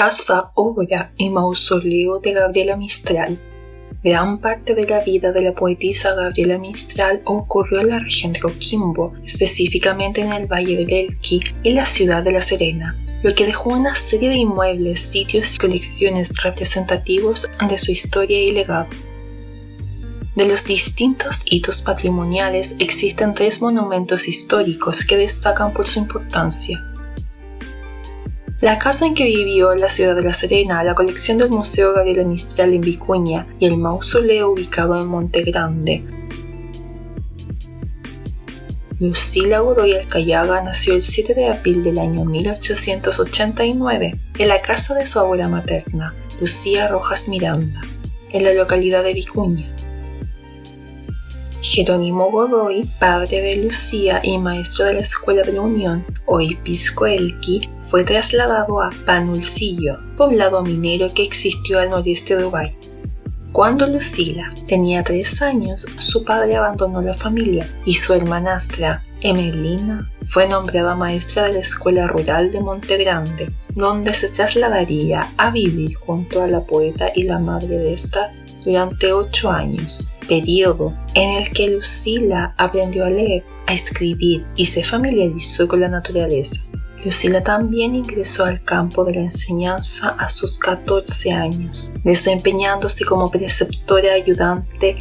Casa, obra y mausoleo de Gabriela Mistral. Gran parte de la vida de la poetisa Gabriela Mistral ocurrió en la región de Coquimbo, específicamente en el Valle del Elqui y la ciudad de La Serena, lo que dejó una serie de inmuebles, sitios y colecciones representativos de su historia y legado. De los distintos hitos patrimoniales existen tres monumentos históricos que destacan por su importancia. La casa en que vivió en la ciudad de La Serena, la colección del Museo Gabriela Mistral en Vicuña y el mausoleo ubicado en Monte Grande. Lucila Godoy Alcayaga nació el 7 de abril del año 1889 en la casa de su abuela materna, Lucía Rojas Miranda, en la localidad de Vicuña. Jerónimo Godoy, padre de Lucía y maestro de la Escuela de la Unión, hoy Pisco Elqui, fue trasladado a Panulcillo, poblado minero que existió al noreste de Uruguay. Cuando Lucila tenía tres años, su padre abandonó la familia y su hermanastra, Emelina, fue nombrada maestra de la Escuela Rural de Monte Grande, donde se trasladaría a vivir junto a la poeta y la madre de esta durante ocho años, periodo en el que Lucila aprendió a leer, a escribir y se familiarizó con la naturaleza. Lucila también ingresó al campo de la enseñanza a sus 14 años, desempeñándose como preceptora ayudante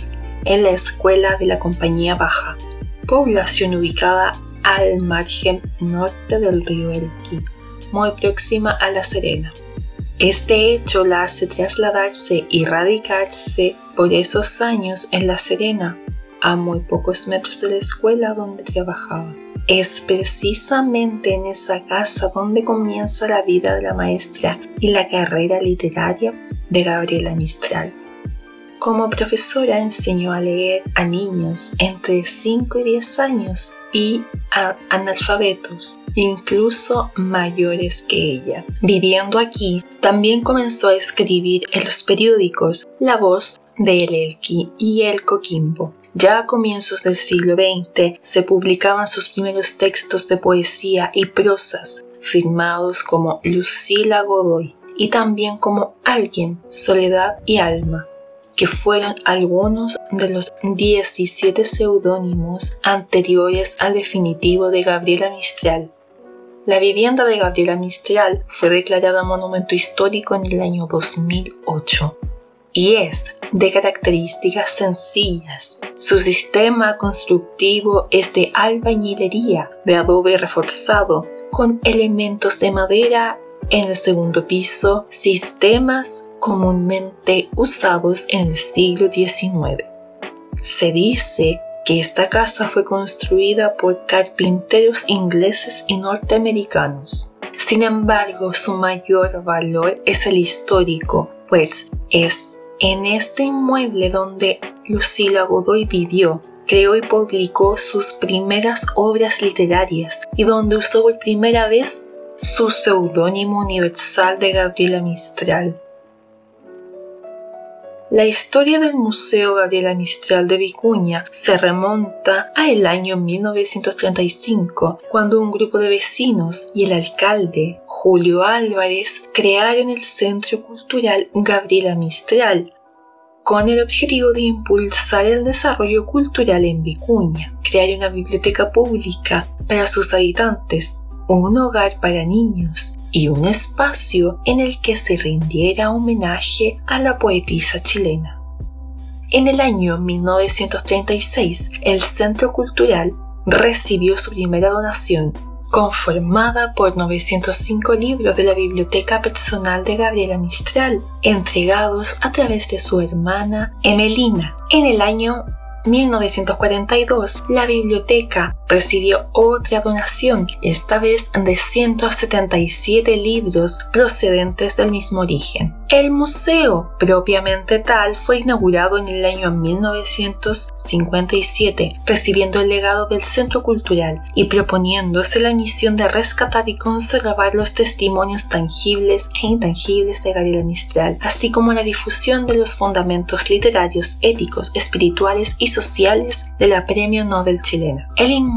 en la escuela de la Compañía Baja, población ubicada al margen norte del río Elqui, muy próxima a La Serena. Este hecho la hace trasladarse y radicarse por esos años en La Serena, a muy pocos metros de la escuela donde trabajaba. Es precisamente en esa casa donde comienza la vida de la maestra y la carrera literaria de Gabriela Mistral. Como profesora enseñó a leer a niños entre 5 y 10 años y a analfabetos, incluso mayores que ella. Viviendo aquí, también comenzó a escribir en los periódicos La Voz de El Elqui y El Coquimbo. Ya a comienzos del siglo XX se publicaban sus primeros textos de poesía y prosas, firmados como Lucila Godoy y también como Alguien, Soledad y Alma que fueron algunos de los 17 seudónimos anteriores al definitivo de Gabriela Mistral. La vivienda de Gabriela Mistral fue declarada monumento histórico en el año 2008 y es de características sencillas. Su sistema constructivo es de albañilería de adobe reforzado con elementos de madera en el segundo piso, sistemas comúnmente usados en el siglo XIX. Se dice que esta casa fue construida por carpinteros ingleses y norteamericanos. Sin embargo, su mayor valor es el histórico, pues es en este inmueble donde Lucila Godoy vivió, creó y publicó sus primeras obras literarias y donde usó por primera vez su seudónimo universal de Gabriela Mistral. La historia del Museo Gabriela Mistral de Vicuña se remonta a el año 1935, cuando un grupo de vecinos y el alcalde, Julio Álvarez, crearon el Centro Cultural Gabriela Mistral, con el objetivo de impulsar el desarrollo cultural en Vicuña, crear una biblioteca pública para sus habitantes, un hogar para niños y un espacio en el que se rindiera homenaje a la poetisa chilena. En el año 1936, el Centro Cultural recibió su primera donación conformada por 905 libros de la biblioteca personal de Gabriela Mistral, entregados a través de su hermana Emelina en el año 1942, la biblioteca recibió otra donación, esta vez de 177 libros procedentes del mismo origen. El museo, propiamente tal, fue inaugurado en el año 1957, recibiendo el legado del Centro Cultural y proponiéndose la misión de rescatar y conservar los testimonios tangibles e intangibles de Gabriela Mistral, así como la difusión de los fundamentos literarios, éticos, espirituales y sociales de la Premio Nobel chilena.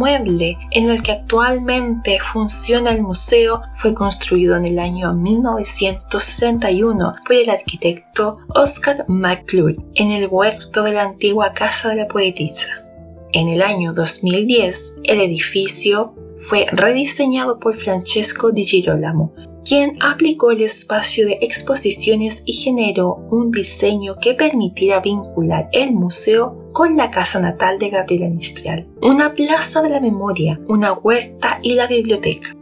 Inmueble en el que actualmente funciona el museo fue construido en el año 1971 por el arquitecto Oscar McClure en el huerto de la antigua Casa de la Poetisa. En el año 2010, el edificio fue rediseñado por Francesco Di Girolamo, quien aplicó el espacio de exposiciones y generó un diseño que permitiera vincular el museo con la casa natal de Gabriela Mistral, una plaza de la memoria, una huerta y la biblioteca.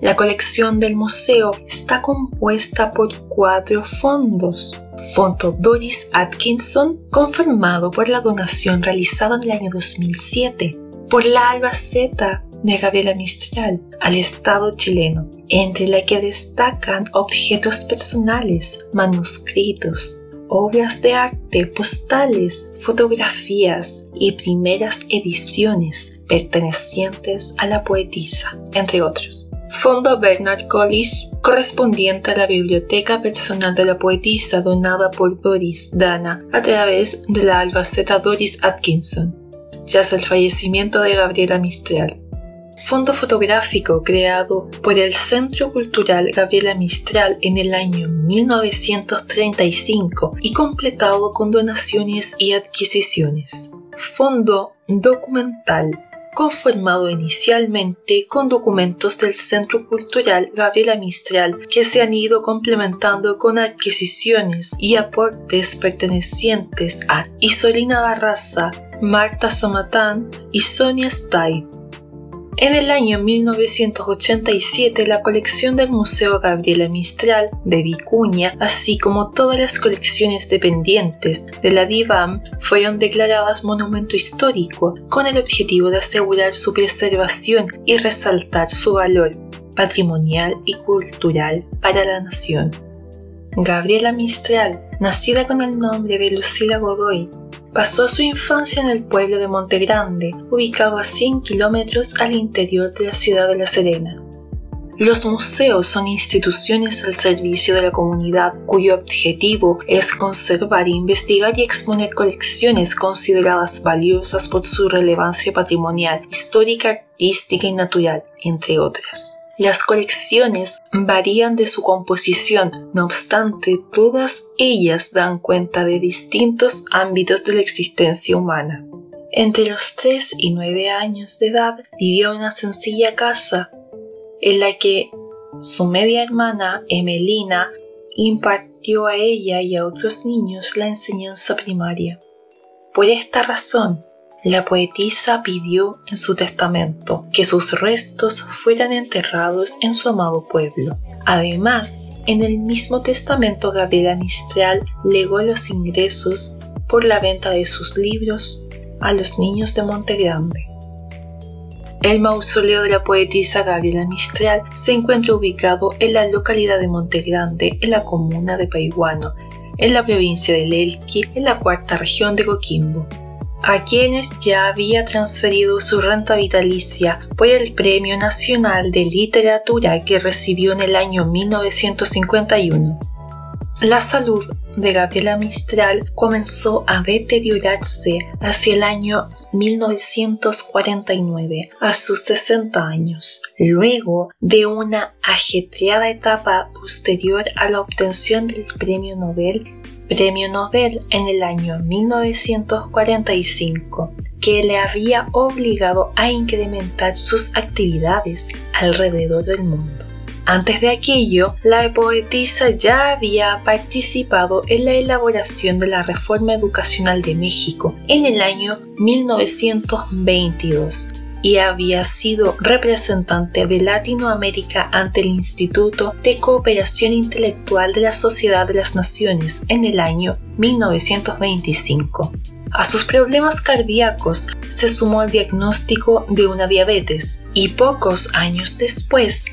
La colección del museo está compuesta por cuatro fondos. Fondo Doris Atkinson, conformado por la donación realizada en el año 2007, por la Albaceta de Gabriela Mistral al Estado chileno, entre la que destacan objetos personales, manuscritos, obras de arte, postales, fotografías y primeras ediciones pertenecientes a la poetisa, entre otros. Fondo Bernard Collis, correspondiente a la biblioteca personal de la poetisa donada por Doris Dana a través de la albaceta Doris Atkinson, tras el fallecimiento de Gabriela Mistral. Fondo fotográfico creado por el Centro Cultural Gabriela Mistral en el año 1935 y completado con donaciones y adquisiciones. Fondo documental conformado inicialmente con documentos del Centro Cultural Gabriela Mistral que se han ido complementando con adquisiciones y aportes pertenecientes a Isolina Barraza, Marta Samatán y Sonia Stay. En el año 1987, la colección del Museo Gabriela Mistral de Vicuña, así como todas las colecciones dependientes de la DIVAM, fueron declaradas monumento histórico con el objetivo de asegurar su preservación y resaltar su valor patrimonial y cultural para la nación. Gabriela Mistral, nacida con el nombre de Lucila Godoy, Pasó su infancia en el pueblo de Montegrande, ubicado a 100 kilómetros al interior de la ciudad de La Serena. Los museos son instituciones al servicio de la comunidad cuyo objetivo es conservar, investigar y exponer colecciones consideradas valiosas por su relevancia patrimonial, histórica, artística y natural, entre otras. Las colecciones varían de su composición, no obstante, todas ellas dan cuenta de distintos ámbitos de la existencia humana. Entre los 3 y 9 años de edad vivió en una sencilla casa en la que su media hermana, Emelina, impartió a ella y a otros niños la enseñanza primaria. Por esta razón, la poetisa pidió en su testamento que sus restos fueran enterrados en su amado pueblo. Además, en el mismo testamento Gabriela Mistral legó los ingresos por la venta de sus libros a los niños de Montegrande. El mausoleo de la poetisa Gabriela Mistral se encuentra ubicado en la localidad de Montegrande, en la comuna de Paiguano, en la provincia de Lelqui, en la cuarta región de Coquimbo a quienes ya había transferido su renta vitalicia por el Premio Nacional de Literatura que recibió en el año 1951. La salud de Gabriela Mistral comenzó a deteriorarse hacia el año 1949, a sus 60 años, luego de una ajetreada etapa posterior a la obtención del Premio Nobel Premio Nobel en el año 1945, que le había obligado a incrementar sus actividades alrededor del mundo. Antes de aquello, la poetisa ya había participado en la elaboración de la Reforma Educacional de México en el año 1922, y había sido representante de Latinoamérica ante el Instituto de Cooperación Intelectual de la Sociedad de las Naciones en el año 1925. A sus problemas cardíacos se sumó el diagnóstico de una diabetes y pocos años después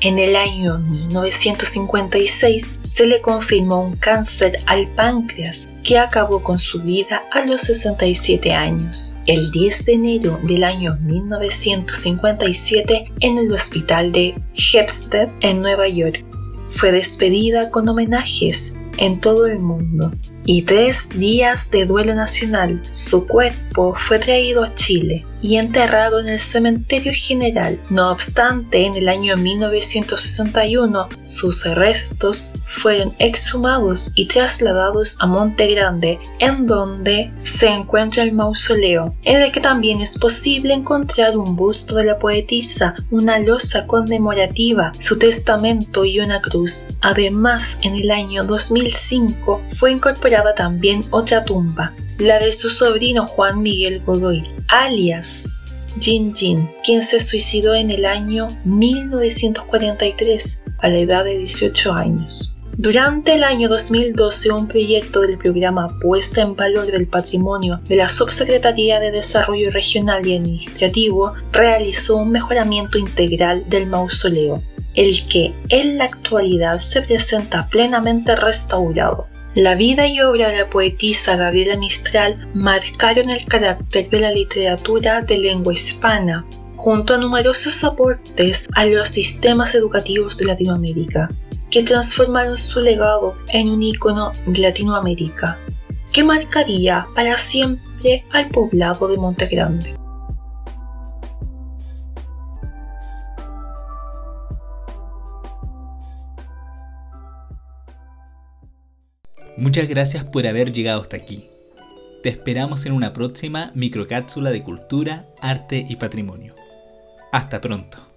en el año 1956 se le confirmó un cáncer al páncreas que acabó con su vida a los 67 años. El 10 de enero del año 1957 en el hospital de Hempstead en Nueva York. Fue despedida con homenajes en todo el mundo y tres días de duelo nacional. Su cuerpo fue traído a Chile y enterrado en el cementerio general. No obstante, en el año 1961 sus restos fueron exhumados y trasladados a Monte Grande, en donde se encuentra el mausoleo, en el que también es posible encontrar un busto de la poetisa, una losa conmemorativa, su testamento y una cruz. Además, en el año 2005 fue también otra tumba, la de su sobrino Juan Miguel Godoy, alias Jin Jin, quien se suicidó en el año 1943 a la edad de 18 años. Durante el año 2012, un proyecto del programa Puesta en Valor del Patrimonio de la Subsecretaría de Desarrollo Regional y Administrativo realizó un mejoramiento integral del mausoleo, el que en la actualidad se presenta plenamente restaurado. La vida y obra de la poetisa Gabriela Mistral marcaron el carácter de la literatura de lengua hispana, junto a numerosos aportes a los sistemas educativos de Latinoamérica, que transformaron su legado en un ícono de Latinoamérica, que marcaría para siempre al poblado de Monte Grande. Muchas gracias por haber llegado hasta aquí. Te esperamos en una próxima microcápsula de cultura, arte y patrimonio. Hasta pronto.